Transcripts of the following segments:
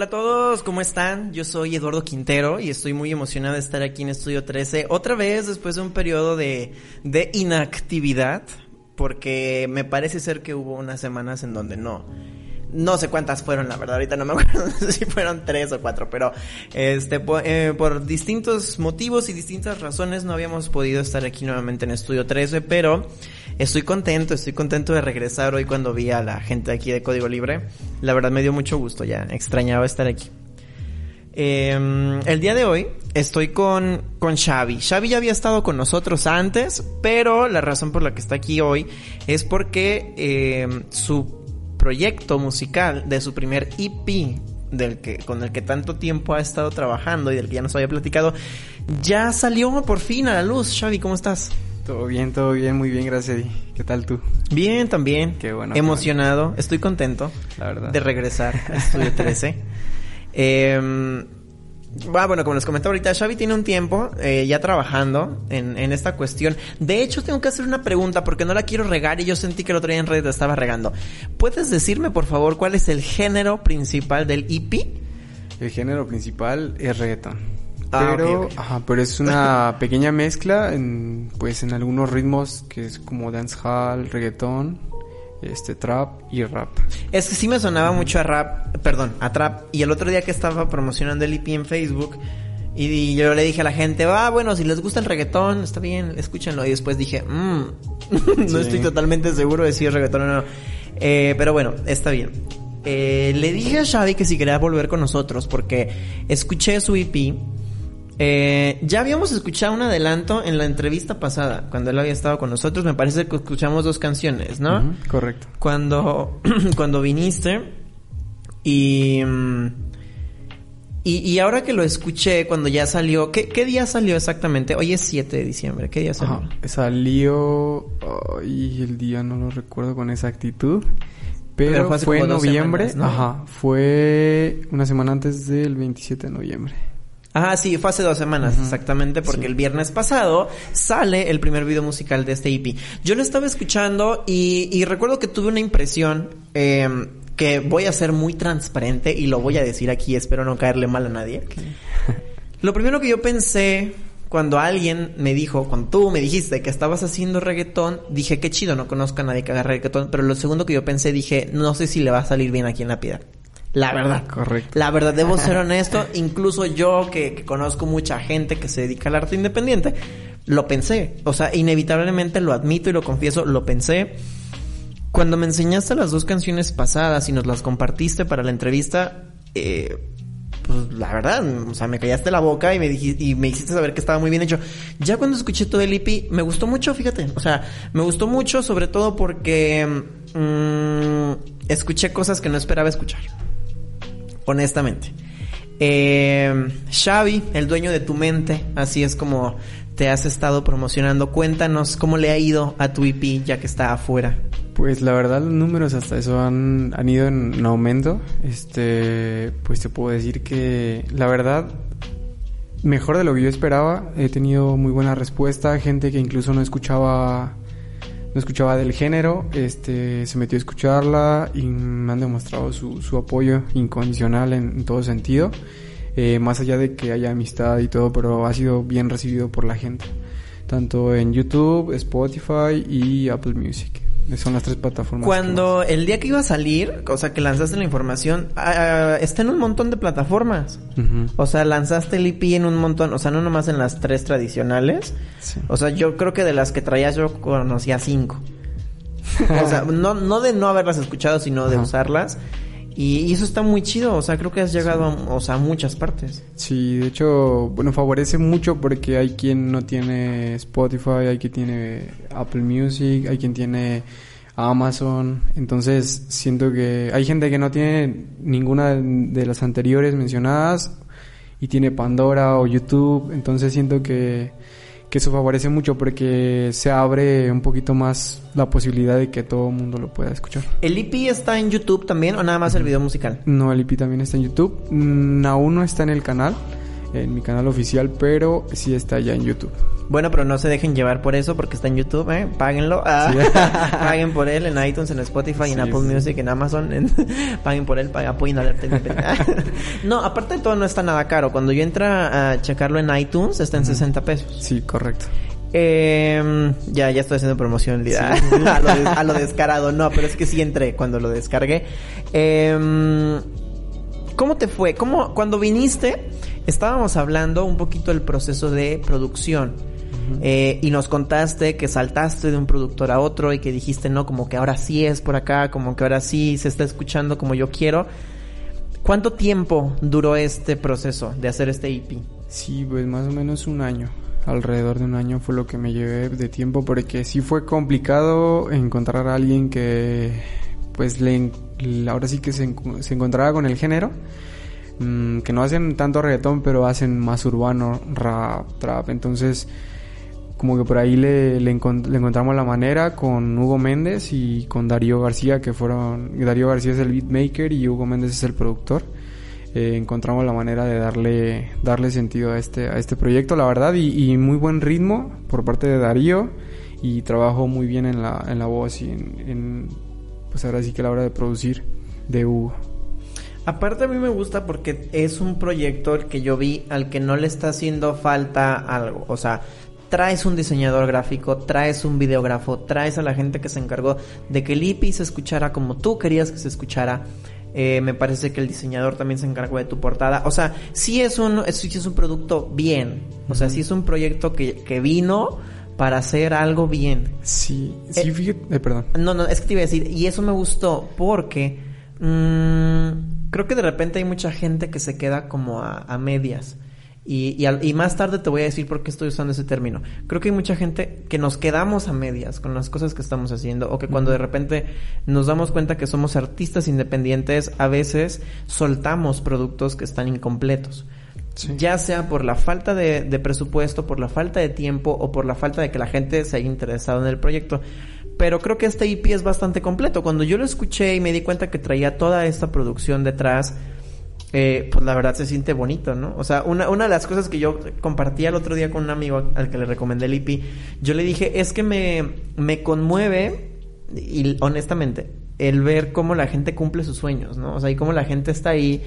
Hola a todos, ¿cómo están? Yo soy Eduardo Quintero y estoy muy emocionado de estar aquí en Estudio 13 otra vez después de un periodo de, de inactividad porque me parece ser que hubo unas semanas en donde no no sé cuántas fueron, la verdad, ahorita no me acuerdo si fueron tres o cuatro, pero este eh, por, distintos motivos y distintas razones no habíamos podido estar aquí nuevamente en Estudio 13, pero estoy contento, estoy contento de regresar hoy cuando vi a la gente aquí de Código Libre. La verdad me dio mucho gusto, ya extrañaba estar aquí. Em, el día de hoy estoy con, con Xavi. Xavi ya había estado con nosotros antes, pero la razón por la que está aquí hoy es porque eh, su proyecto musical de su primer EP del que con el que tanto tiempo ha estado trabajando y del que ya nos había platicado, ya salió por fin a la luz. Xavi, ¿cómo estás? Todo bien, todo bien, muy bien, gracias. ¿Qué tal tú? Bien, también. Qué bueno. Emocionado, estoy contento la verdad. de regresar a Estudio 13. eh, Ah, bueno, como les comentaba ahorita, Xavi tiene un tiempo eh, ya trabajando en, en, esta cuestión. De hecho, tengo que hacer una pregunta porque no la quiero regar y yo sentí que el otro día en redes estaba regando. ¿Puedes decirme, por favor, cuál es el género principal del EP? El género principal es reggaeton. Ah, pero, Ajá, pero es una pequeña mezcla en, pues, en algunos ritmos que es como dancehall, reggaeton este trap y rap. Es que sí me sonaba mucho a rap, perdón, a trap. Y el otro día que estaba promocionando el EP en Facebook, y, yo le dije a la gente, va, bueno, si les gusta el reggaetón, está bien, escúchenlo. Y después dije, mmm, no estoy totalmente seguro de si es reggaetón o no. Eh, pero bueno, está bien. Eh, le dije a Xavi que si quería volver con nosotros porque escuché su EP eh, ya habíamos escuchado un adelanto en la entrevista pasada, cuando él había estado con nosotros. Me parece que escuchamos dos canciones, ¿no? correcto. Cuando, cuando viniste y, y, y. ahora que lo escuché, cuando ya salió. ¿Qué, qué día salió exactamente? Hoy es 7 de diciembre. ¿Qué día salió? salió. Ay, el día no lo recuerdo con exactitud. Pero, fue, en noviembre. Ajá. Fue una semana antes del 27 de noviembre. Ah, sí, fue hace dos semanas, exactamente, porque el viernes pasado sale el primer video musical de este EP. Yo lo estaba escuchando y, recuerdo que tuve una impresión em, que voy a ser muy transparente y lo voy a decir aquí, espero no caerle mal a nadie. lo primero que yo pensé cuando alguien me dijo, cuando tú me dijiste que estabas haciendo reggaetón, dije, qué chido, no conozco a nadie que haga reggaetón, pero lo segundo que yo pensé, dije, no sé si le va a salir bien aquí en la piedra. La verdad. Correcto. La verdad, debo ser honesto. Incluso yo, que, conozco mucha gente que se dedica al arte independiente, lo pensé. O sea, inevitablemente lo admito y lo confieso, lo pensé. Cuando me enseñaste las dos canciones pasadas y nos las compartiste para la entrevista, eh, pues la verdad, o sea, me callaste la boca y me dijiste, y me hiciste saber que estaba muy bien hecho. Ya cuando escuché todo el EP, me gustó mucho, fíjate. O sea, me gustó mucho, sobre todo porque mm, escuché cosas que no esperaba escuchar honestamente. Eh, Xavi, el dueño de tu mente, así es como te has estado promocionando. Cuéntanos cómo le ha ido a tu EP ya que está afuera. Pues la verdad los números hasta eso han, han ido en, aumento. Este, pues te puedo decir que la verdad mejor de lo que yo esperaba. He tenido muy buena respuesta, gente que incluso no escuchaba no escuchaba del género, este, se metió a escucharla y me han demostrado su, su apoyo incondicional en, todo sentido, eh, más allá de que haya amistad y todo, pero ha sido bien recibido por la gente, tanto en YouTube, Spotify y Apple Music. Son las tres plataformas. Cuando el día que iba a salir, o sea, que lanzaste la información, ah, está en un montón de plataformas. O sea, lanzaste el IP en un montón, o sea, no nomás en las tres tradicionales. O sea, yo creo que de las que traías yo conocía cinco. o sea, no, no de no haberlas escuchado, sino de usarlas. Y, eso está muy chido, o sea, creo que has llegado a, o sea, a muchas partes. Sí, de hecho, bueno, favorece mucho porque hay quien no tiene Spotify, hay quien tiene Apple Music, hay quien tiene Amazon, entonces siento que hay gente que no tiene ninguna de las anteriores mencionadas y tiene Pandora o YouTube, entonces siento que, que eso favorece mucho porque se abre un poquito más la posibilidad de que todo el mundo lo pueda escuchar. ¿El EP está en YouTube también o nada más el video musical? No, el EP también está en YouTube, mm, aún no está en el canal, en mi canal oficial, pero sí está ya en YouTube. Bueno, pero no se dejen llevar por eso porque está en YouTube, ¿eh? Páguenlo. Ah, paguen por él en iTunes, en Spotify, en Apple sí. Music, en Amazon. en- paguen por él, apoyen a no, aparte de todo no está nada caro. Cuando yo entro a checarlo en iTunes está en 60 pesos. Sí, correcto. Eh, ya, ya estoy haciendo promoción Lida. a, lo des- a lo descarado. No, pero es que sí entré cuando lo descargué. Eh, ¿Cómo te fue? ¿Cómo, cuando viniste, estábamos hablando un poquito del proceso de producción. Eh, y nos contaste que saltaste de un productor a otro y que dijiste, no, como que ahora sí es por acá, como que ahora sí se está escuchando como yo quiero. ¿Cuánto tiempo duró este proceso de hacer este EP? Sí, pues más o menos un año. Alrededor de un año fue lo que me llevé de tiempo porque sí fue complicado encontrar a alguien que pues le, ahora sí que se, se encontrara con el género. mm, que no hacen tanto reggaetón, pero hacen más urbano, rap, trap. Entonces, como que por ahí le, le, encon- le encontramos la manera con Hugo Méndez y con Darío García, que fueron... Darío García es el beatmaker y Hugo Méndez es el productor eh, encontramos la manera de darle darle sentido a este a este proyecto la verdad y, y muy buen ritmo por parte de Darío y trabajó muy bien en la en la voz y en, en, pues ahora sí que a la hora de producir de Hugo Aparte a mí me gusta porque es un proyecto el que yo vi al que no le está haciendo falta algo. O sea, traes un diseñador gráfico, traes un videógrafo, traes a la gente que se encargó de que el EP se escuchara como tú querías que se escuchara. Eh, me parece que el diseñador también se encargó de tu portada. O sea, sí es un, es, sí es un producto bien. O sea, sí es un proyecto que, que vino para hacer algo bien. sí sí Eh, fíjate eh, perdón No, no, es que te iba a decir, y eso me gustó porque mm, creo que de repente hay mucha gente que se queda como a, a medias. Y, y, al- y más tarde te voy a decir por qué estoy usando ese término. Creo que hay mucha gente que nos quedamos a medias con las cosas que estamos haciendo o que cuando de repente nos damos cuenta que somos artistas independientes, a veces soltamos productos que están incompletos. Sí. Ya sea por la falta de, de presupuesto, por la falta de tiempo o por la falta de que la gente se haya interesado en el proyecto. Pero creo que este EP es bastante completo. Cuando yo lo escuché y me di cuenta que traía toda esta producción detrás, eh, pues la verdad se siente bonito, ¿no? O sea, una, una de las cosas que yo compartí el otro día con un amigo al que le recomendé el EP, yo le dije, es que me, me conmueve, y honestamente, el ver cómo la gente cumple sus sueños, ¿no? O sea, y cómo la gente está ahí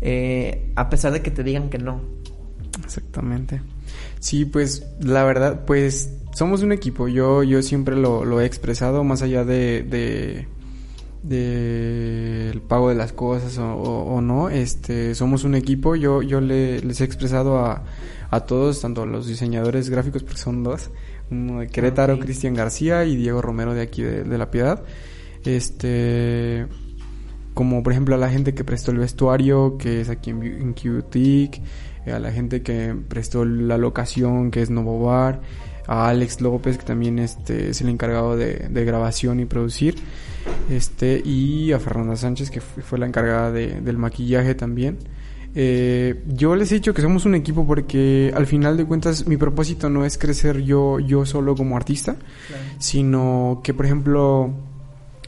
eh, a pesar de que te digan que no. Exactamente. Sí, pues la verdad, pues somos un equipo. Yo, yo siempre lo, lo he expresado más allá de, de, de el pago de las cosas o, o- o no. Este, somos un equipo. Yo, yo le- les he expresado a, a todos, tanto a los diseñadores gráficos, porque son dos, uno de Querétaro, Ok. Cristian García y Diego Romero de aquí de, de La Piedad. Este, como por ejemplo a la gente que prestó el vestuario, que es aquí en, en eh, a la gente que prestó la locación, que es Novo Bar, a Alex López, que también este, es el encargado de, de grabación y producir, este, y a Fernanda Sánchez, que fu- fue la encargada de- del maquillaje también. Eh, yo les he dicho que somos un equipo porque al final de cuentas mi propósito no es crecer yo, yo solo como artista, sino que por ejemplo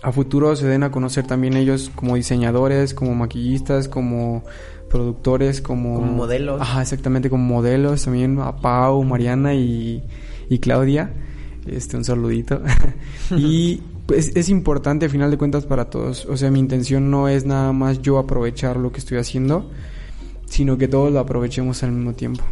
a futuro se den a conocer también ellos como diseñadores, como maquillistas, como productores, como... Como modelos. Ajá, exactamente, como modelos también, a Pau, Mariana y, y Claudia. Este, un saludito. y pues es importante a final de cuentas para todos. O sea, mi intención no es nada más yo aprovechar lo que estoy haciendo, sino que todos lo aprovechemos al mismo tiempo.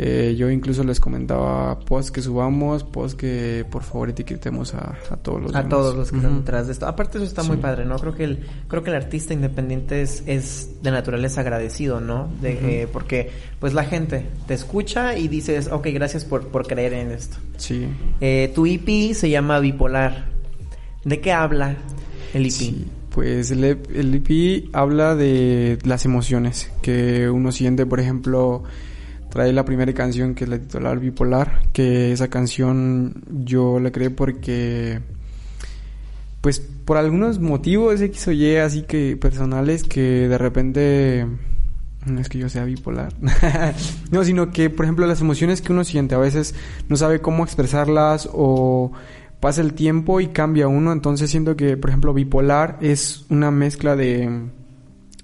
Eh, yo incluso les comentaba post que subamos, post que por favor etiquetemos a, a todos los a demás. todos los que están detrás de esto. Aparte eso está muy padre, ¿no? Creo que el creo que el artista independiente es, es de naturaleza agradecido, ¿no? De, eh, porque pues la gente te escucha y dices, ok, gracias por, por creer en esto. Sí. Eh, tu EP se llama Bipolar. ¿De qué habla el EP? Sí, pues el, EP el EP habla de las emociones que uno siente, por ejemplo, trae la primera canción que es la titular Bipolar, que esa canción yo la creé porque pues por algunos motivos X o Y así que personales que de repente no es que yo sea bipolar. no, sino que, por ejemplo, las emociones que uno siente a veces no sabe cómo expresarlas o pasa el tiempo y cambia uno. Entonces siento que, por ejemplo, bipolar es una mezcla de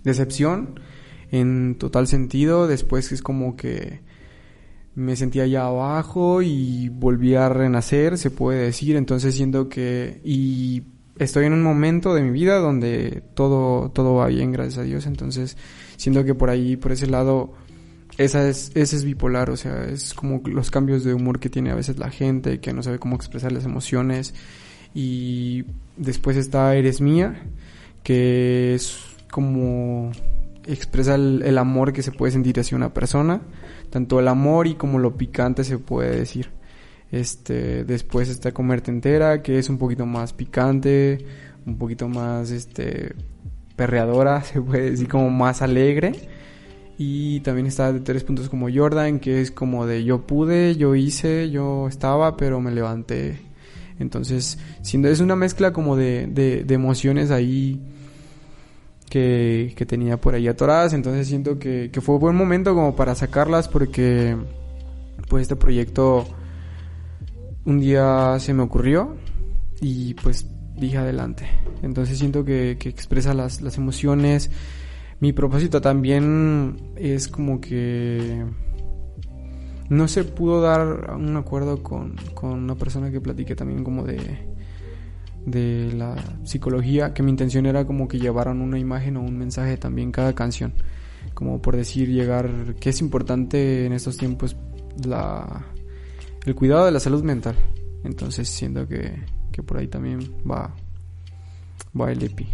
decepción en total sentido. Después es como que me sentía ya abajo y volví a renacer, se puede decir. Entonces siento que... Y estoy en un momento de mi vida donde todo, todo va bien, gracias a Dios. Entonces siento que por ahí, por ese lado, esa es, ese es bipolar. O sea, es como los cambios de humor que tiene a veces la gente, que no sabe cómo expresar las emociones. Y después está Eres Mía, que es como expresa el, amor que se puede sentir hacia una persona, tanto el amor y como lo picante se puede decir. Este, después está Comerte entera, que es un poquito más picante, un poquito más este perreadora, se puede decir como más alegre. Y también está de tres puntos como Jordan, que es como de yo pude, yo hice, yo estaba, pero me levanté. Entonces, siendo es una mezcla como de, de, de emociones ahí que, tenía por ahí atoradas. Entonces siento que, que fue buen momento como para sacarlas porque pues este proyecto un día se me ocurrió y pues dije adelante. Entonces siento que, que expresa las, las emociones. Mi propósito también es como que no se pudo dar un acuerdo con, con una persona que platiqué también como de de la psicología, que mi intención era como que llevaran una imagen o un mensaje también cada canción, como por decir llegar que es importante en estos tiempos la el cuidado de la salud mental. Entonces siento que, que por ahí también va va el EPI.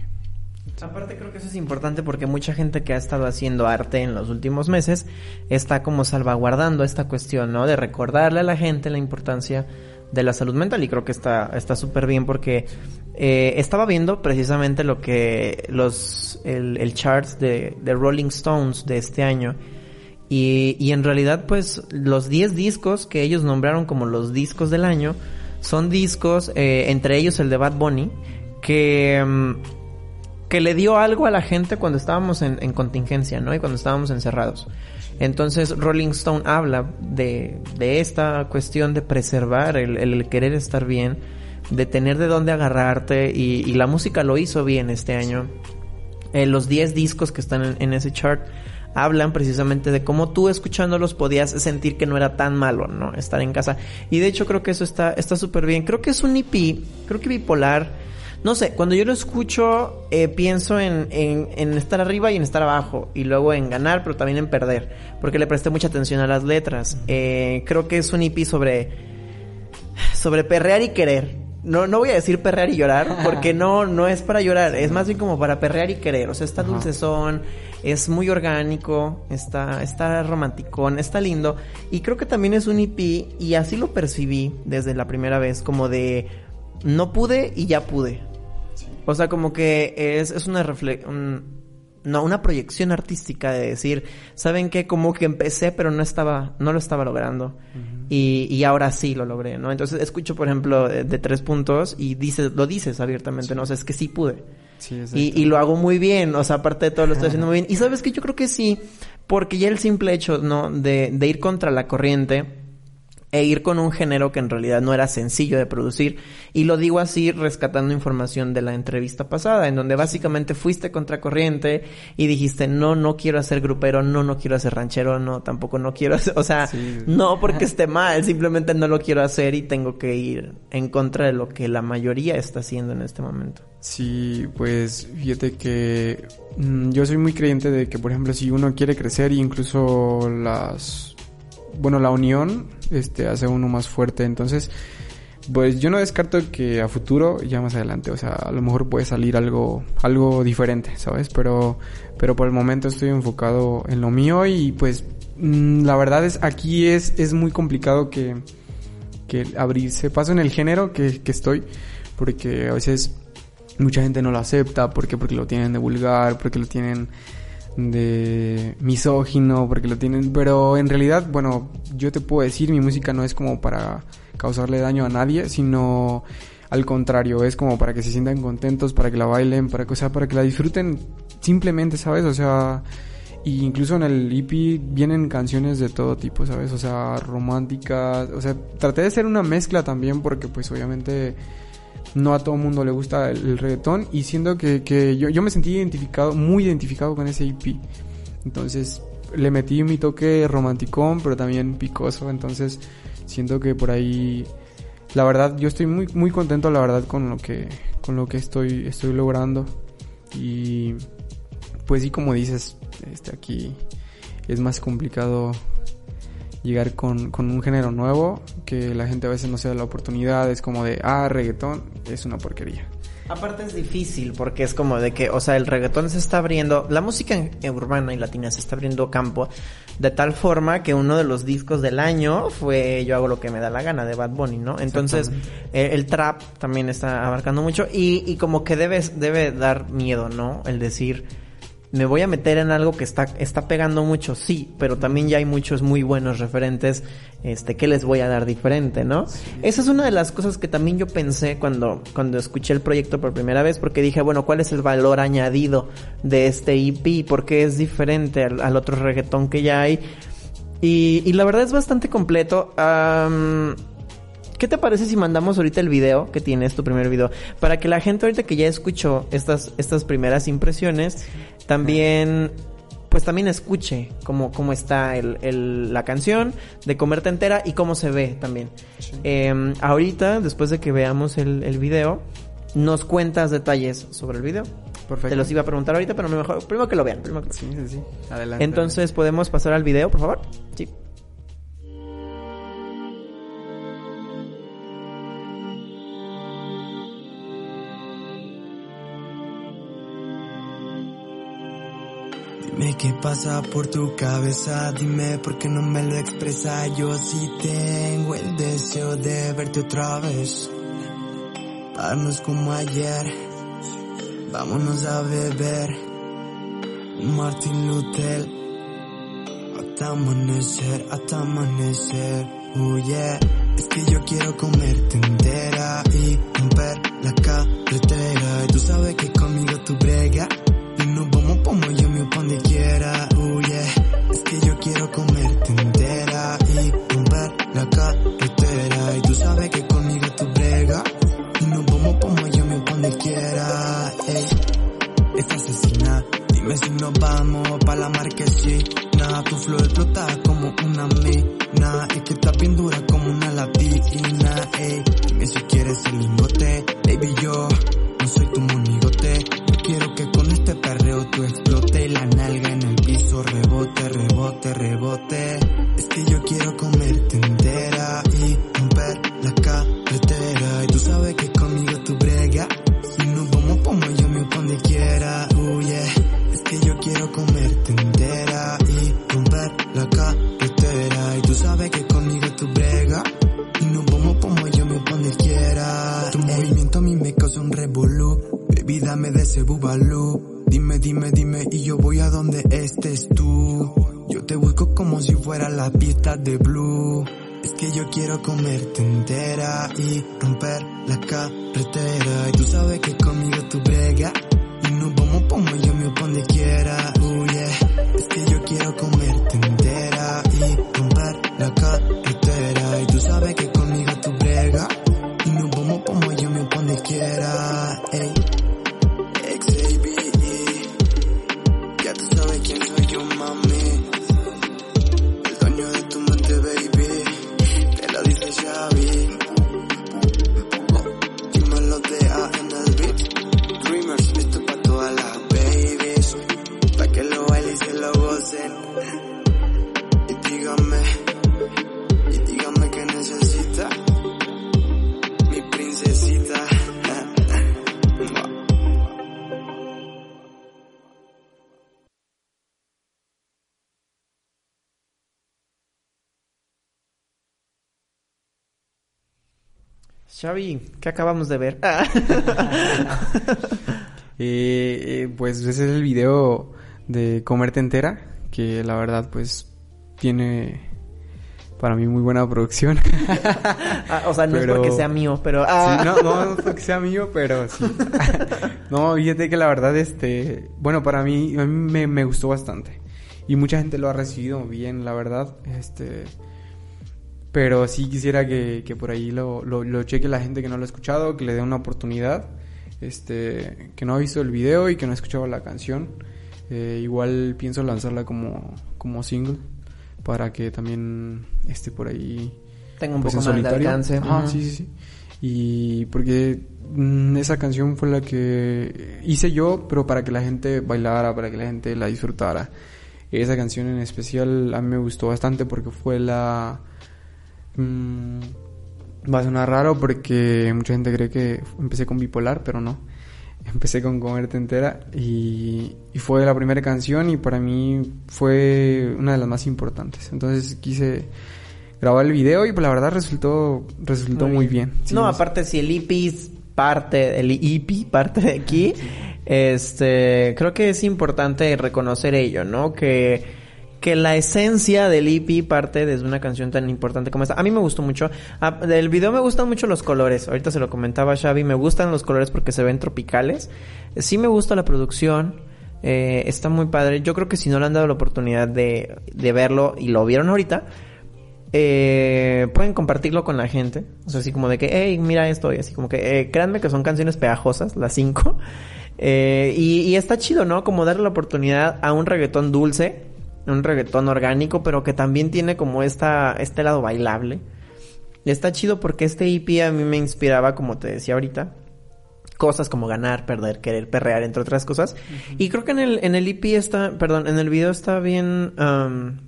Aparte creo que eso es importante porque mucha gente que ha estado haciendo arte en los últimos meses está como salvaguardando esta cuestión, ¿no? De recordarle a la gente la importancia de la salud mental y creo que está está súper bien porque eh, estaba viendo precisamente lo que los el, el de, de, Rolling Stones de este año y, y en realidad pues los 10 discos que ellos nombraron como los discos del año son discos eh, entre ellos el de Bad Bunny que mm, que le dio algo a la gente cuando estábamos en, en contingencia, ¿no? Y cuando estábamos encerrados. Entonces Rolling Stone habla de, de esta cuestión de preservar, el, querer estar bien, de tener de dónde agarrarte y, la música lo hizo bien este año. Eh, los 10 discos que están en, en, ese chart hablan precisamente de cómo tú escuchándolos podías sentir que no era tan malo, ¿no? Estar en casa. Y de hecho creo que eso está está súper bien. Creo que es un EP, creo que bipolar no sé, cuando yo lo escucho, eh, pienso en, en, en, estar arriba y en estar abajo. Y luego en ganar, pero también en perder. Porque le presté mucha atención a las letras. Eh, creo que es un EP sobre. sobre perrear y querer. No, no voy a decir perrear y llorar, porque no, no es para llorar, es más bien como para perrear y querer. O sea, está dulcezón, es muy orgánico, está, está romanticón, está lindo. Y creo que también es un EP, y así lo percibí desde la primera vez, como de no pude y ya pude. O sea, como que es, es una reflexión... no, una proyección artística de decir, ¿saben qué? Como que empecé, pero no estaba, no lo estaba logrando. y, y, ahora sí lo logré, ¿no? Entonces escucho, por ejemplo, de, de tres puntos y dices, lo dices abiertamente, sí. ¿no? O sea, es que sí pude. Sí, y, y, lo hago muy bien, o sea, aparte de todo lo estoy haciendo muy bien. Y sabes que yo creo que sí, porque ya el simple hecho, ¿no? De, de ir contra la corriente, e ir con un género que en realidad no era sencillo de producir. Y lo digo así rescatando información de la entrevista pasada, en donde básicamente fuiste contracorriente y dijiste, no, no quiero hacer grupero, no, no quiero hacer ranchero, no, tampoco no quiero hacer, o sea, sí. no porque esté mal, simplemente no lo quiero hacer y tengo que ir en contra de lo que la mayoría está haciendo en este momento. Sí, pues fíjate que mmm, yo soy muy creyente de que, por ejemplo, si uno quiere crecer, incluso las bueno, la unión este, hace uno más fuerte. Entonces, pues yo no descarto que a futuro, ya más adelante, o sea, a lo mejor puede salir algo, algo diferente, ¿sabes? Pero, pero por el momento estoy enfocado en lo mío y pues mmm, la verdad es, aquí es, es muy complicado que, que abrirse paso en el género que, que estoy, porque a veces mucha gente no lo acepta, porque porque lo tienen de vulgar, porque lo tienen de misógino, porque lo tienen, pero en realidad, bueno, yo te puedo decir, mi música no es como para causarle daño a nadie, sino al contrario, es como para que se sientan contentos, para que la bailen, para que, o sea, para que la disfruten simplemente, ¿sabes? O sea, Y incluso en el EP vienen canciones de todo tipo, ¿sabes? O sea, románticas. O sea, traté de hacer una mezcla también porque pues obviamente no a todo mundo le gusta el, reggaetón. Y siendo que, que yo, yo me sentí identificado, muy identificado con ese EP. Entonces le metí mi toque romanticón, pero también picoso. Entonces siento que por ahí... La verdad, yo estoy muy, muy contento, la verdad, con lo que, con lo que estoy, estoy logrando. Y pues sí, como dices, este aquí es más complicado llegar con, con, un género nuevo que la gente a veces no se da la oportunidad, es como de, ah, reggaetón es una porquería. Aparte es difícil porque es como de que, o sea, el reggaetón se está abriendo, la música urbana y latina se está abriendo campo de tal forma que uno de los discos del año fue Yo hago lo que me da la gana de Bad Bunny, ¿no? Entonces eh, el trap también está abarcando mucho y, y como que debe, debe dar miedo, ¿no? El decir me voy a meter en algo que está, está pegando mucho, sí, pero también ya hay muchos muy buenos referentes, este, que les voy a dar diferente, ¿no? Esa es una de las cosas que también yo pensé cuando, cuando escuché el proyecto por primera vez, porque dije, bueno, ¿cuál es el valor añadido de este EP? ¿Por qué es diferente al, otro reggaetón que ya hay? Y, y la verdad es bastante completo. ¿Qué te parece si mandamos ahorita el video que tienes, tu primer video? Para que la gente ahorita que ya escuchó estas, estas primeras impresiones, también pues también escuche cómo, cómo está el, la canción de Comerte Entera y cómo se ve también. Em, ahorita, después de que veamos el, el video, nos cuentas detalles sobre el video. Perfecto. Te los iba a preguntar ahorita, pero mejor, primero que lo vean. Primero que... Sí, sí, sí. Adelante. Entonces, ¿podemos pasar al video, por favor? Sí. Dime qué pasa por tu cabeza, dime por qué no me lo expresa. Yo sí tengo el deseo de verte otra vez. Darnos como ayer, vámonos a beber. Martin Luther, hasta amanecer, hasta amanecer. Oh yeah, es que yo quiero comerte entera y romper la carretera. Y tú sabes que conmigo tú bregas y nos vamos como donde quiera, Xavi, ¿qué acabamos de ver? Eh, eh, pues ese es el video de Comerte Entera, que la verdad pues tiene para mí muy buena producción. Ah, o sea, no es porque sea mío, pero... Ah. no, no, es porque sea mío, pero sí. no, fíjate que la verdad, este... Bueno, para mí, a mí me, me gustó bastante. y mucha gente lo ha recibido bien, la verdad. Este, pero sí quisiera que, que por ahí lo, lo, lo, cheque la gente que no lo ha escuchado, que le dé una oportunidad, este, que no ha visto el video y que no ha escuchado la canción. Eh, igual pienso lanzarla como, como single para que también esté por ahí. Tenga un pues, poco más de alcance. Ah, sí, sí, sí. Y porque mm, esa canción fue la que hice yo, pero para que la gente bailara, para que la gente la disfrutara. Esa canción en especial a mí me gustó bastante porque fue la... Mmm, va a sonar raro porque mucha gente cree que empecé con bipolar, pero no. Empecé con Comerte Entera y, y, fue la primera canción y para mí fue una de las más importantes. Entonces quise grabar el video y pues la verdad resultó resultó muy, bien. no, aparte si el EP parte, el EP parte de aquí, este, creo que es importante reconocer ello, ¿no? Que que la esencia del EP parte desde una canción tan importante como esta. A mí me gustó mucho. Ah, del video me gustan mucho los colores. Ahorita se lo comentaba Xavi. Me gustan los colores porque se ven tropicales. Sí me gusta la producción. Eh, está muy padre. Yo creo que si no le han dado la oportunidad de, de verlo y lo vieron ahorita, eh, pueden compartirlo con la gente. O sea, así como de que, hey, mira esto. Y así como que, eh, créanme que son canciones pegajosas, las cinco. Eh, y, y, está chido, ¿no? Como darle la oportunidad a un reggaetón dulce, un reggaetón orgánico, pero que también tiene como esta, este lado bailable. Está chido porque este EP a mí me inspiraba, como te decía ahorita, cosas como ganar, perder, querer, perrear, entre otras cosas. Y creo que en el, en el EP está, perdón, en el video está bien, um,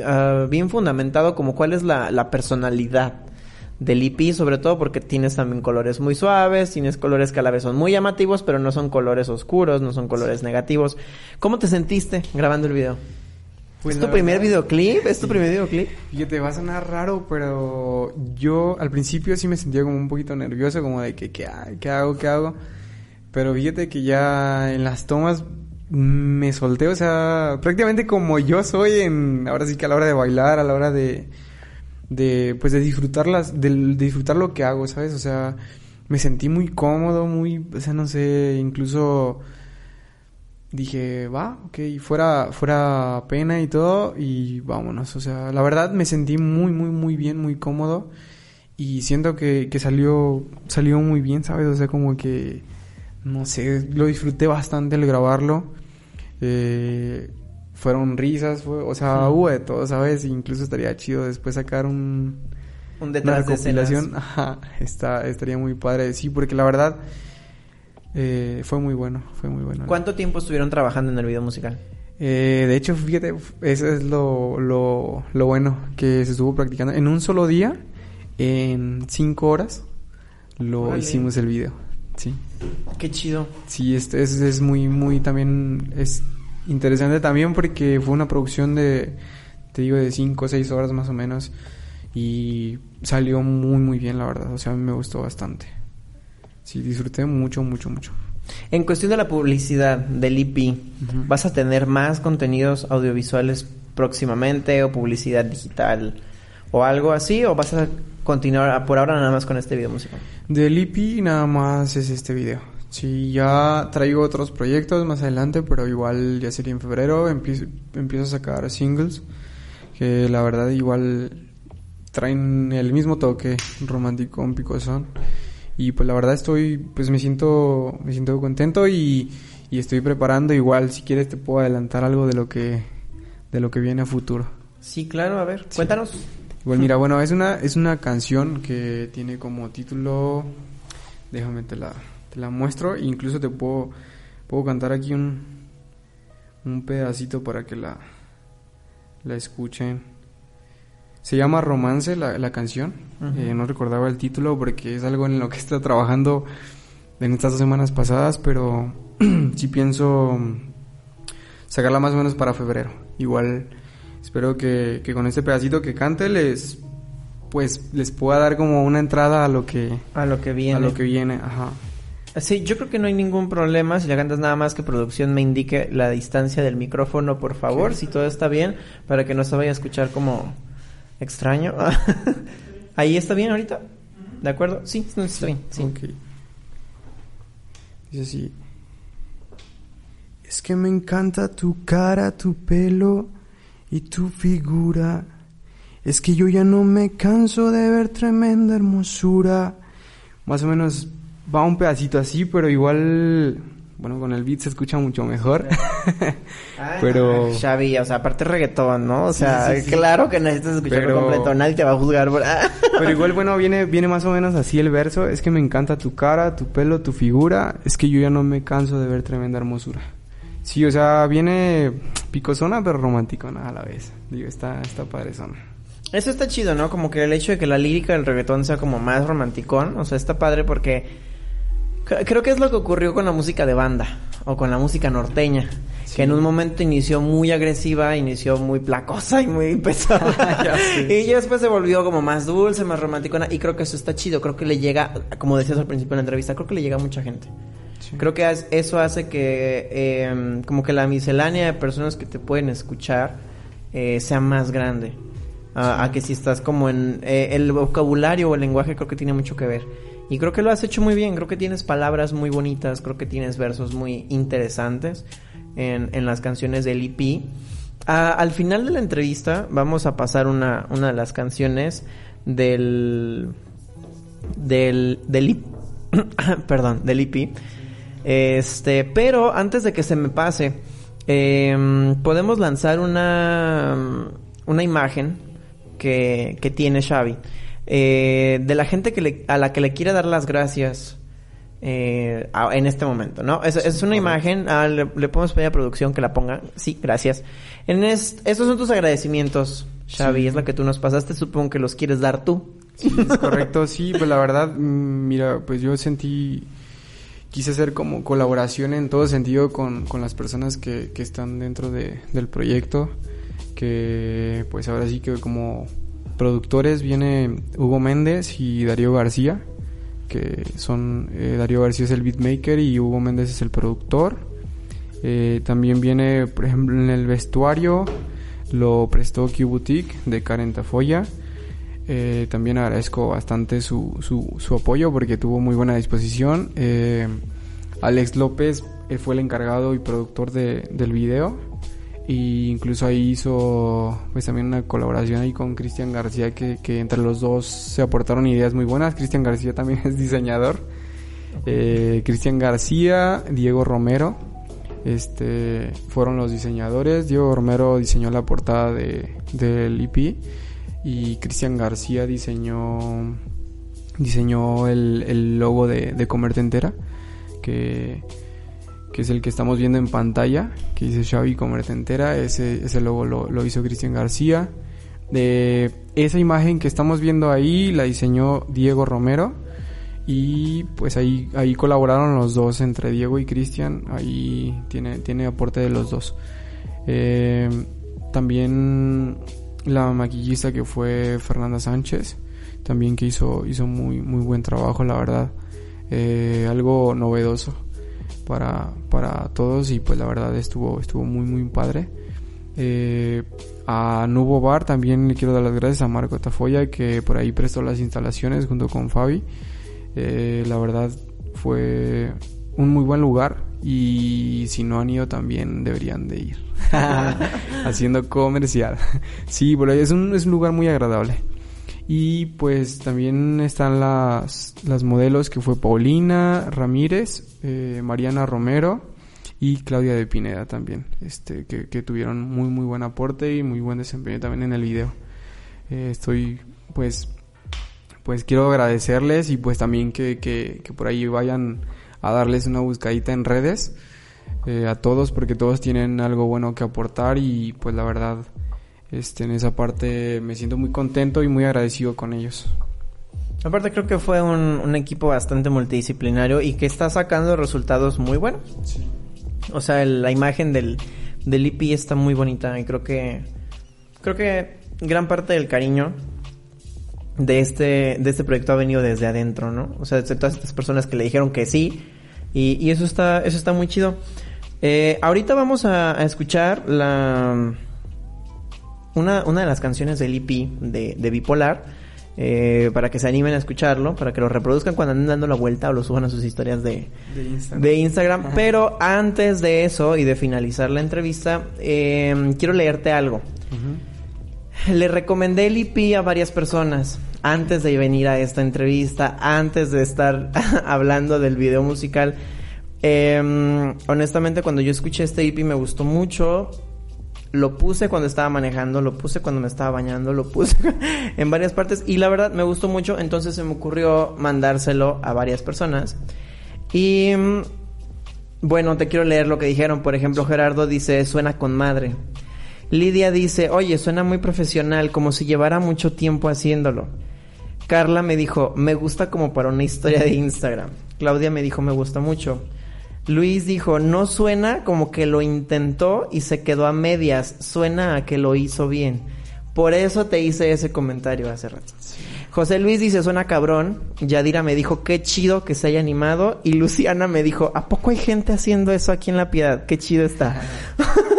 uh, bien fundamentado como cuál es la, la personalidad del EP, sobre todo porque tienes también colores muy suaves, tienes colores que a la vez son muy llamativos, pero no son colores oscuros, no son colores negativos. ¿Cómo te sentiste grabando el video? Pues ¿Es tu primer videoclip? ¿Es tu primer videoclip? Fíjate, va a sonar raro, pero yo al principio sí me sentía como un poquito nervioso, como de que, ¿qué, qué hago? ¿Qué hago? Pero fíjate que ya en las tomas me solté, o sea, prácticamente como yo soy en, ahora sí que a la hora de bailar, a la hora de, de, pues de disfrutarlas, de, de disfrutar lo que hago, ¿sabes? O sea, me sentí muy cómodo, muy, o sea, no sé, incluso dije, va, ok, fuera, fuera pena y todo, y vámonos. O sea, la verdad me sentí muy, muy, muy bien, muy cómodo. Y siento que, que salió, salió muy bien, ¿sabes? O sea, como que, no sé, lo disfruté bastante al grabarlo. Eh, fueron risas, fue, o sea, hubo de todo, ¿sabes? Incluso estaría chido después sacar un... Un detrás una recopilación. Ajá, está, estaría muy padre. Sí, porque la verdad eh, fue muy bueno, fue muy bueno. ¿Cuánto tiempo estuvieron trabajando en el video musical? Eh, de hecho, fíjate, eso es lo, lo, lo bueno que se estuvo practicando. En un solo día, en cinco horas, lo hicimos el video. Sí. Qué chido. Sí, este es, es muy, muy también, es interesante también porque fue una producción de, te digo, de 5 o 6 horas más o menos. Y salió muy, muy bien, la verdad. O sea, a mí me gustó bastante. Sí, disfruté mucho, mucho, mucho. En cuestión de la publicidad del IP, ¿vas a tener más contenidos audiovisuales próximamente o publicidad digital o algo así? ¿O vas a continuar por ahora nada más con este video musical? Del IP nada más es este video. Sí, ya traigo otros proyectos más adelante, pero igual ya sería en febrero. Empiezo, empiezo a sacar singles que la verdad igual traen el mismo toque romántico, un picosón. Y pues la verdad estoy, pues me siento, me siento contento y, y estoy preparando. Igual si quieres te puedo adelantar algo de lo que, de lo que viene a futuro. Sí, claro, a ver, cuéntanos. Igual mira, bueno, es una, es una canción que tiene como título, déjame te la te la muestro e incluso te puedo, puedo cantar aquí un, un pedacito para que la, la escuchen. Se llama Romance la, la canción. Eh, no recordaba el título porque es algo en lo que estado trabajando en estas dos semanas pasadas, pero sí pienso sacarla más o menos para febrero. Igual espero que, que con este pedacito que cante les pues les pueda dar como una entrada a lo que a lo que viene a lo que viene ajá Sí, yo creo que no hay ningún problema. Si le cantas nada más que producción me indique la distancia del micrófono, por favor, si todo está bien, para que no se vaya a escuchar como extraño. ¿Ahí está bien ahorita? ¿De acuerdo? Sí, está bien. Sí. Dice así. Es que me encanta tu cara, tu pelo y tu figura. Es que yo ya no me canso de ver tremenda hermosura. Más o menos va un pedacito así, pero igual, bueno, con el beat se escucha mucho mejor. pero... Xavi, o sea, aparte reggaetón, ¿no? O sea, claro que necesitas escucharlo completo, nadie te va a juzgar por... pero igual, bueno, viene, viene más o menos así el verso. Es que me encanta tu cara, tu pelo, tu figura. Es que yo ya no me canso de ver tremenda hermosura. Sí, o sea, viene picosona, pero romanticona a la vez. Digo, está, está padrezona. Eso está chido, ¿no? Como que el hecho de que la lírica del reggaetón sea como más romanticón. O sea, está padre porque creo que es lo que ocurrió con la música de banda o con la música norteña. Que en un momento inició muy agresiva, inició muy placosa y muy pesada. Y ya después se volvió como más dulce, más romanticona. Y creo que eso está chido. Creo que le llega, como decías al principio de la entrevista, creo que le llega a mucha gente. Creo que eso hace que em, como que la miscelánea de personas que te pueden escuchar eh, sea más grande. A, que si estás como en eh, el vocabulario o el lenguaje creo que tiene mucho que ver. Y creo que lo has hecho muy bien, creo que tienes palabras muy bonitas, creo que tienes versos muy interesantes en, en las canciones del EP. al final de la entrevista vamos a pasar una, una de las canciones del... del... del perdón, del EP este, pero antes de que se me pase, em, podemos lanzar una, una imagen que, que tiene Xavi. Eh, de la gente que le, a la que le quiere dar las gracias eh, en este momento, ¿no? Es, es una imagen, ah, le, podemos pedir a producción que la ponga. Sí, gracias. En estos son tus agradecimientos, Xavi, es la que tú nos pasaste, supongo que los quieres dar tú. Sí, es correcto, sí, pues la verdad, mm, mira, pues yo sentí quise hacer como colaboración en todo sentido con, con las personas que, que están dentro de, del proyecto, que pues ahora sí que como productores viene Hugo Méndez y Darío García, que son, eh, Darío García es el beatmaker y Hugo Méndez es el productor. Eh, también viene, por ejemplo, en el vestuario, lo prestó Q Boutique de Karen Tafoya. Eh, también agradezco bastante su, su, su, apoyo porque tuvo muy buena disposición. Alex López fue el encargado y productor de, del video. Y incluso ahí hizo pues también una colaboración ahí con Cristian García que, que, entre los dos se aportaron ideas muy buenas. Cristian García también es diseñador. Cristian García, Diego Romero, este fueron los diseñadores. Diego Romero diseñó la portada de, del EP y Cristian García diseñó diseñó el, el logo de, de Comerte Entera que, que, es el que estamos viendo en pantalla que dice Xavi Comerte Entera ese, ese logo lo, lo hizo Cristian García. De esa imagen que estamos viendo ahí la diseñó Diego Romero y pues ahí ahí colaboraron los dos entre Diego y Cristian ahí tiene tiene aporte de los dos. Eh, también la maquillista que fue Fernanda Sánchez, también que hizo, hizo muy, muy buen trabajo, la verdad. Eh, algo novedoso para, para todos y pues la verdad estuvo, estuvo muy, muy padre. Eh, a Nubo Bar también le quiero dar las gracias a Marco Tafoya que por ahí prestó las instalaciones junto con Fabi. Eh, la verdad fue un muy buen lugar y si no han ido también deberían de ir. Haciendo comercial. sí, por ahí es un, es un lugar muy agradable. Y pues también están las, las modelos que fue Paulina Ramírez, eh, Mariana Romero y Claudia de Pineda también, este, que, que, tuvieron muy muy buen aporte y muy buen desempeño también en el video. Eh, estoy pues pues quiero agradecerles y pues también que, que, que por ahí vayan a darles una buscadita en redes eh, a todos porque todos tienen algo bueno que aportar y pues la verdad este, en esa parte me siento muy contento y muy agradecido con ellos. Aparte creo que fue un, un equipo bastante multidisciplinario y que está sacando resultados muy buenos. Sí. O sea, la imagen del, del IP está muy bonita y creo que creo que gran parte del cariño de este, de este proyecto ha venido desde adentro, ¿no? O sea, de todas estas personas que le dijeron que sí. Y, y eso está, eso está muy chido. Eh, ahorita vamos a, a, escuchar la una, una de las canciones del EP de, de Bipolar. Eh, para que se animen a escucharlo, para que lo reproduzcan cuando anden dando la vuelta o lo suban a sus historias de, De Instagram. de Instagram. Pero antes de eso y de finalizar la entrevista, eh, quiero leerte algo. Le recomendé el EP a varias personas antes de venir a esta entrevista, antes de estar hablando del video musical. Eh, honestamente, cuando yo escuché este EP me gustó mucho. Lo puse cuando estaba manejando, lo puse cuando me estaba bañando, lo puse en varias partes y la verdad me gustó mucho, entonces se me ocurrió mandárselo a varias personas. Y mm, bueno, te quiero leer lo que dijeron. Por ejemplo, Gerardo dice, suena con madre. Lidia dice, oye, suena muy profesional, como si llevara mucho tiempo haciéndolo. Carla me dijo, me gusta como para una historia de Instagram. Claudia me dijo, me gusta mucho. Luis dijo, no suena como que lo intentó y se quedó a medias, suena a que lo hizo bien. Por eso te hice ese comentario hace rato. José Luis dice, suena cabrón. Yadira me dijo, qué chido que se haya animado. Y Luciana me dijo, ¿a poco hay gente haciendo eso aquí en La Piedad? Qué chido está.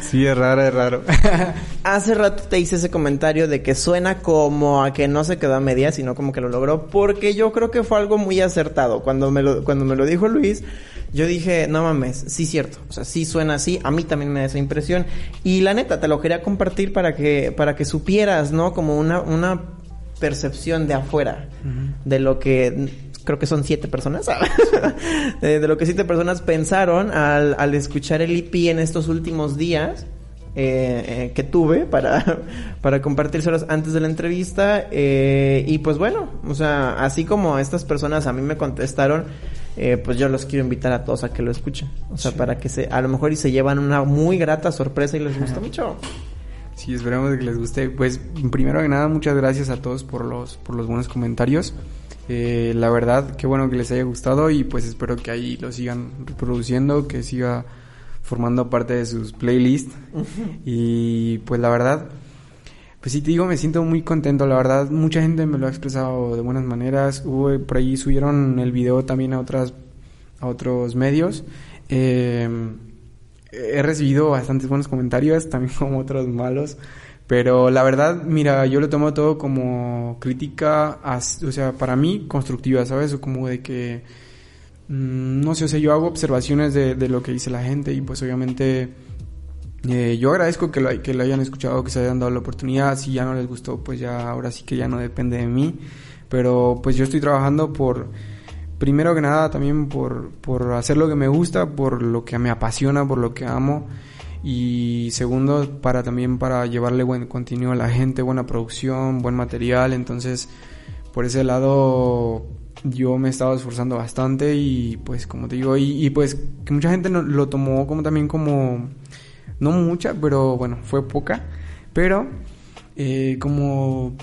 Sí, es raro, es raro. Hace rato te hice ese comentario de que suena como a que no se quedó a medias, sino como que lo logró, porque yo creo que fue algo muy acertado. Cuando me lo, cuando me lo dijo Luis, yo dije, no mames, sí cierto, o sea, sí suena así, a mí también me da esa impresión. Y la neta, te lo quería compartir para que, para que supieras, ¿no? Como una, una percepción de afuera, de lo que creo que son siete personas, de, de lo que siete personas pensaron al, al escuchar el EP en estos últimos días. eh, eh, que tuve para, para compartírselos antes de la entrevista. eh, y pues bueno, o sea, así como estas personas a mí me contestaron, eh, pues yo los quiero invitar a todos a que lo escuchen. O sea, para que se, a lo mejor y se llevan una muy grata sorpresa y les gusta mucho. Sí, esperamos que les guste. Pues primero que nada, muchas gracias a todos por los, por los buenos comentarios. Eh, la verdad, qué bueno que les haya gustado y pues espero que ahí lo sigan reproduciendo, que siga formando parte de sus playlists. y pues la verdad, pues sí te digo, me siento muy contento, la verdad, mucha gente me lo ha expresado de buenas maneras. Hubo, por ahí subieron el video también a otras a otros medios. Eh, he recibido bastantes buenos comentarios, también como otros malos. Pero la verdad, mira, yo lo tomo todo como crítica, o sea, para mí constructiva, ¿sabes? O como de que, mm, no sé, o sea, yo hago observaciones de, de lo que dice la gente y pues obviamente eh, yo agradezco que lo, que lo hayan escuchado, que se hayan dado la oportunidad. Si ya no les gustó, pues ya ahora sí que ya no depende de mí. Pero pues yo estoy trabajando por, primero que nada, también por, por hacer lo que me gusta, por lo que me apasiona, por lo que amo. Y segundo, para también para llevarle buen contenido a la gente, buena producción, buen material. Entonces, por ese lado, yo me he estado esforzando bastante y pues como te digo, y, y pues que mucha gente lo tomó como también como, no mucha, pero bueno, fue poca, pero eh, como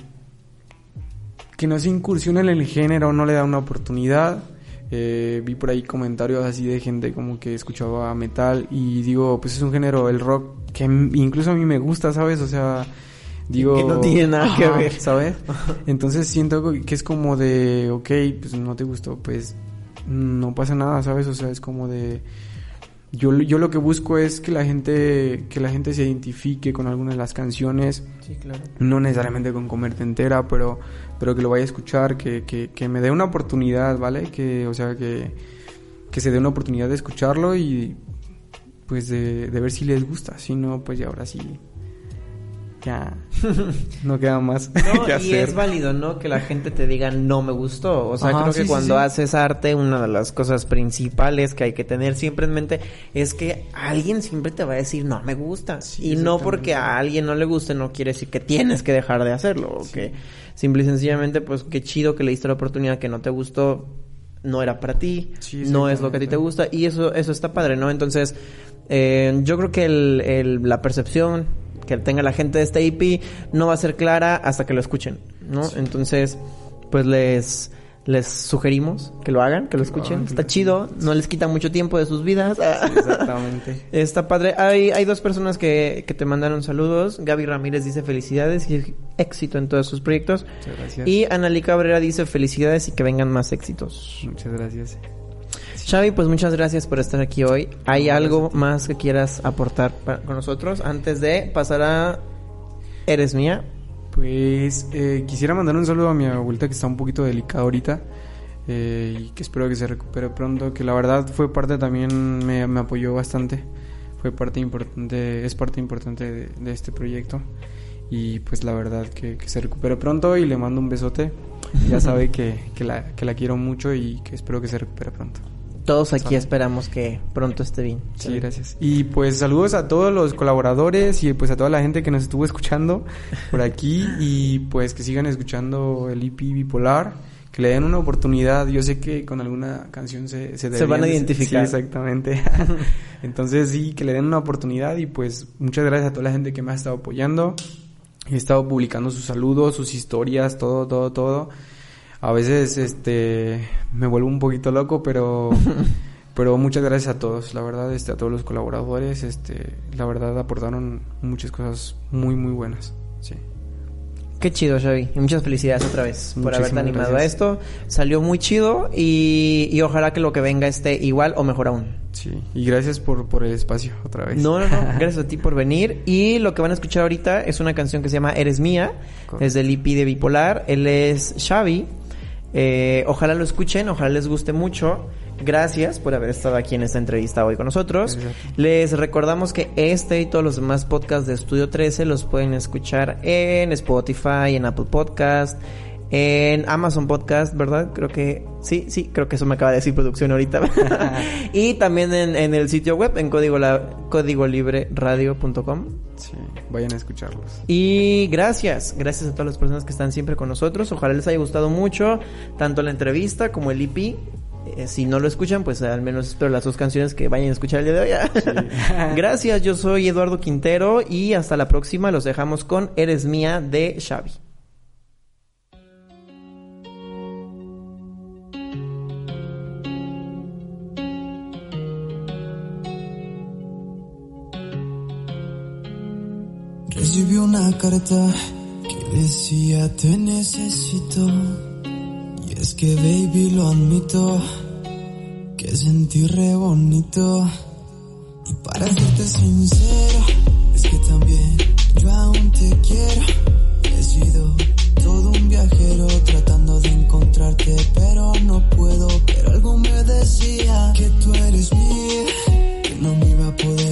que no se incursiona en el género, no le da una oportunidad. Eh, vi por ahí comentarios así de gente como que escuchaba metal y digo, pues es un género, el rock, que incluso a mí me gusta, ¿sabes? O sea, digo... Que no tiene nada que ver. ¿Sabes? Entonces siento que es como de, ok, pues no te gustó, pues no pasa nada, ¿sabes? O sea, es como de... Yo, yo lo que busco es que la gente que la gente se identifique con alguna de las canciones Sí, claro. no necesariamente con comerte entera, pero, pero que lo vaya a escuchar, que, que, que me dé una oportunidad, ¿vale? Que, o sea, que, que se dé una oportunidad de escucharlo y pues de, de ver si les gusta, si no, pues ya ahora sí, ya no queda más No, que y es válido, ¿no? Que la gente te diga no me gustó. O sea, Ajá, creo que sí, cuando sí. haces arte, una de las cosas principales que hay que tener siempre en mente es que alguien siempre te va a decir no me gusta. Sí, y no porque a alguien no le guste, no quiere decir que tienes que dejar de hacerlo. O que simple y sencillamente, pues qué chido que le diste la oportunidad que no te gustó. No era para ti, Sí, no es lo que a ti te gusta y eso eso está padre, ¿no? Entonces, eh, yo creo que el, el- la percepción que tenga la gente de este EP no va a ser clara hasta que lo escuchen, ¿no? Entonces, pues les les sugerimos que lo hagan, que lo escuchen. Está chido, no les quita mucho tiempo de sus vidas. Exactamente. Está padre. Hay, hay dos personas que, que te mandaron saludos. Gaby Ramírez dice felicidades y éxito en todos sus proyectos. Muchas gracias. Y Analí Cabrera dice felicidades y que vengan más éxitos. Muchas gracias. Xavi, pues muchas gracias por estar aquí hoy. ¿Hay No, algo más que quieras aportar con nosotros antes de pasar a Eres Mía? Pues eh, quisiera mandar un saludo a mi abuelita que está un poquito delicada ahorita eh, y que espero que se recupere pronto, que la verdad fue parte también, me, me apoyó bastante, fue parte importante, es parte importante de, de este proyecto y pues la verdad que, que, se recupere pronto y le mando un besote, ya sabe que, que, la, que la quiero mucho y que espero que se recupere pronto. Todos aquí esperamos que pronto esté bien. Sí, gracias. Y pues saludos a todos los colaboradores y pues a toda la gente que nos estuvo escuchando por aquí y pues que sigan escuchando el IP Bipolar, que le den una oportunidad. Yo sé que con alguna canción se se, se van a identificar. Sí, exactamente. Entonces sí, que le den una oportunidad y pues muchas gracias a toda la gente que me ha estado apoyando. He estado publicando sus saludos, sus historias, todo, todo, todo a veces este me vuelvo un poquito loco, pero pero muchas gracias a todos, la verdad, este a todos los colaboradores, este la verdad aportaron muchas cosas muy muy buenas. Sí. Qué chido, Xavi. Y muchas felicidades otra vez por Muchísimas haberte animado gracias. a esto. Salió muy chido y, y, ojalá que lo que venga esté igual o mejor aún. Sí, y gracias por, por el espacio otra vez. No, no, no. Gracias a ti por venir. Y lo que van a escuchar ahorita es una canción que se llama Eres Mía. Correcto. Es del EP de Bipolar. Él es Xavi. Eh, ojalá lo escuchen, ojalá les guste mucho. Gracias por haber estado aquí en esta entrevista hoy con nosotros. Les recordamos que este y todos los demás podcasts de Estudio 13 los pueden escuchar en Spotify, en Apple Podcast, en Amazon Podcast, ¿verdad? Creo que sí, sí, creo que eso me acaba de decir producción ahorita. y también en, en, el sitio web, en código, la, códigolibreradio.com. Sí, vayan a escucharlos. Y gracias, gracias a todas las personas que están siempre con nosotros. Ojalá les haya gustado mucho tanto la entrevista como el EP. Eh, si no lo escuchan, pues al menos espero las dos canciones que vayan a escuchar el día de hoy. Sí. gracias, yo soy Eduardo Quintero y hasta la próxima. Los dejamos con Eres Mía de Xavi. Recibí una carta que decía te necesito. Y es que baby lo admito, que sentí re bonito. Y para serte sincero, es que también yo aún te quiero. He sido todo un viajero tratando de encontrarte, pero no puedo. Pero algo me decía que tú eres mía, que no me iba a poder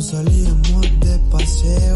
nos salíamos de paseo